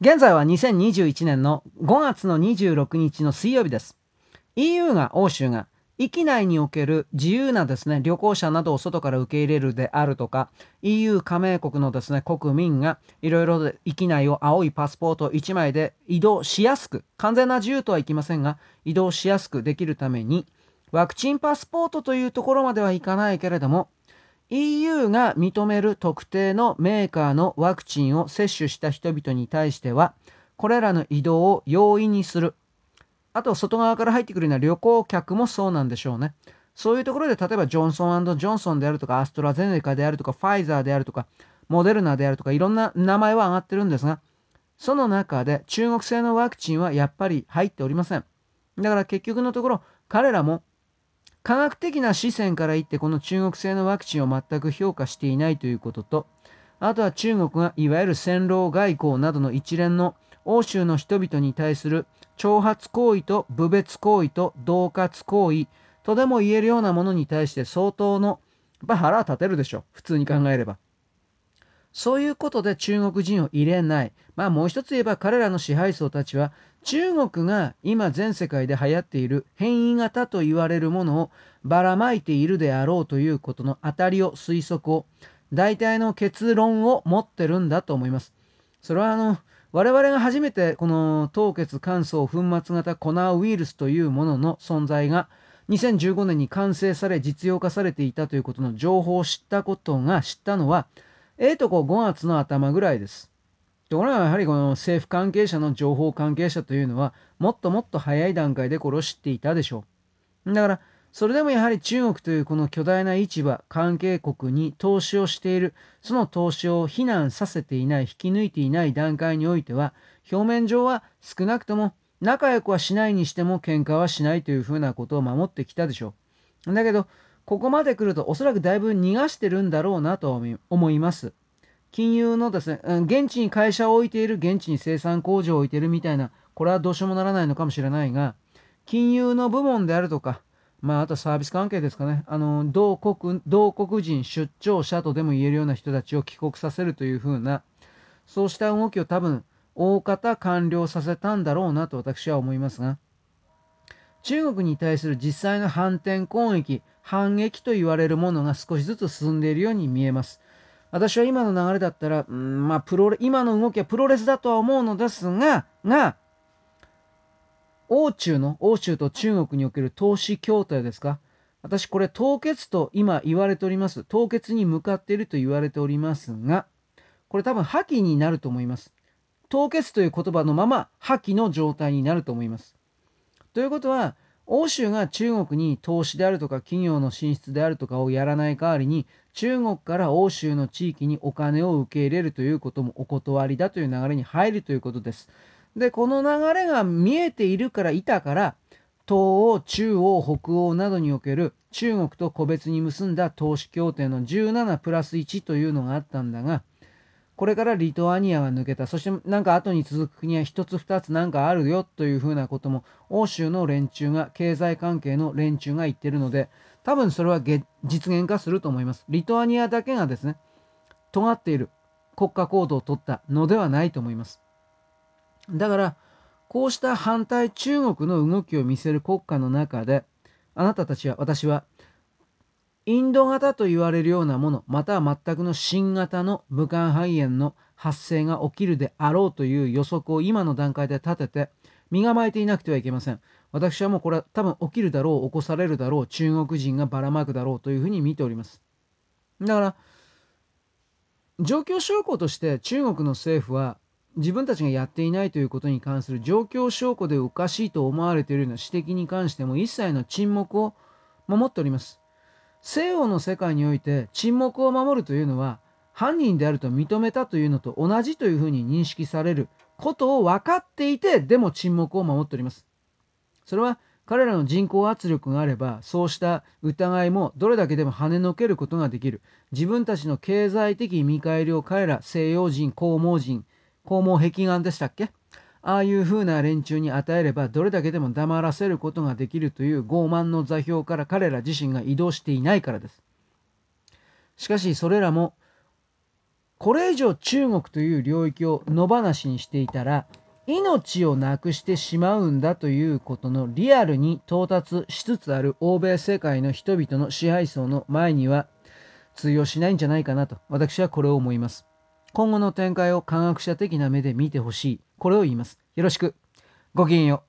現在は2021年の5月の26日の水曜日です。EU が、欧州が、域内における自由なですね、旅行者などを外から受け入れるであるとか、EU 加盟国のですね、国民がいろいろ域内を青いパスポート1枚で移動しやすく、完全な自由とはいきませんが、移動しやすくできるために、ワクチンパスポートというところまではいかないけれども、EU が認める特定のメーカーのワクチンを接種した人々に対しては、これらの移動を容易にする。あと、外側から入ってくるような旅行客もそうなんでしょうね。そういうところで、例えばジョンソンジョンソンであるとか、アストラゼネカであるとか、ファイザーであるとか、モデルナであるとか、いろんな名前は上がってるんですが、その中で中国製のワクチンはやっぱり入っておりません。だから結局のところ、彼らも科学的な視線から言ってこの中国製のワクチンを全く評価していないということと、あとは中国がいわゆる戦狼外交などの一連の欧州の人々に対する挑発行為と侮蔑行為と恫喝行為とでも言えるようなものに対して相当のやっぱ腹は立てるでしょ普通に考えれば。そういうことで中国人を入れないまあもう一つ言えば彼らの支配層たちは中国が今全世界で流行っている変異型と言われるものをばらまいているであろうということの当たりを推測を大体の結論を持ってるんだと思います。それはあの我々が初めてこの凍結乾燥粉末型コナーウイルスというものの存在が2015年に完成され実用化されていたということの情報を知ったことが知ったのはええとこ5月の頭ぐらいです。ところがやはりこの政府関係者の情報関係者というのはもっともっと早い段階でこれを知っていたでしょう。だからそれでもやはり中国というこの巨大な市場関係国に投資をしているその投資を非難させていない引き抜いていない段階においては表面上は少なくとも仲良くはしないにしても喧嘩はしないというふうなことを守ってきたでしょう。だけどここまで来るとおそらくだいぶ逃がしてるんだろうなと思います。金融のですね、現地に会社を置いている、現地に生産工場を置いているみたいな、これはどうしようもならないのかもしれないが、金融の部門であるとか、まあ、あとサービス関係ですかね、あの同国同国人出張者とでも言えるような人たちを帰国させるというふうな、そうした動きを多分、大方完了させたんだろうなと私は思いますが、中国に対する実際の反転攻撃、反撃と言われるものが少しずつ進んでいるように見えます。私は今の流れだったら、うん、まあ、プロ、今の動きはプロレスだとは思うのですが、が、欧中の、欧州と中国における投資協定ですか？私これ凍結と今言われております。凍結に向かっていると言われておりますが、これ多分破棄になると思います。凍結という言葉のまま破棄の状態になると思います。ということは、欧州が中国に投資であるとか企業の進出であるとかをやらない代わりに中国から欧州の地域にお金を受け入れるということもお断りだという流れに入るということです。で、この流れが見えているからいたから、東欧、中央、北欧などにおける中国と個別に結んだ投資協定の17プラス1というのがあったんだが、これからリトアニアが抜けた、そしてなんか後に続く国は一つ二つなんかあるよというふうなことも欧州の連中が、経済関係の連中が言ってるので、多分それは実現化すると思います。リトアニアだけがですね、尖っている国家行動をとったのではないと思います。だから、こうした反対中国の動きを見せる国家の中で、あなたたちは、私は、インド型と言われるようなもの、または全くの新型の武漢肺炎の発生が起きるであろうという予測を今の段階で立てて、身構えていなくてはいけません。私はもうこれは多分起きるだろう、起こされるだろう、中国人がばらまくだろうというふうに見ております。だから、状況証拠として中国の政府は自分たちがやっていないということに関する状況証拠でおかしいと思われているような指摘に関しても一切の沈黙を守っております。西洋の世界において沈黙を守るというのは犯人であると認めたというのと同じというふうに認識されることを分かっていてでも沈黙を守っております。それは彼らの人口圧力があればそうした疑いもどれだけでも跳ねのけることができる自分たちの経済的見返りを彼ら西洋人黄毛人黄毛壁眼でしたっけ？ああいう風な連中に与えればどれだけでも黙らせることができるという傲慢の座標から彼ら自身が移動していないからです。しかしそれらもこれ以上中国という領域を野放しにしていたら命をなくしてしまうんだということのリアルに到達しつつある欧米世界の人々の支配層の前には通用しないんじゃないかなと私はこれを思います。今後の展開を科学者的な目で見てほしい。これを言います。よろしく。ごきげんよう。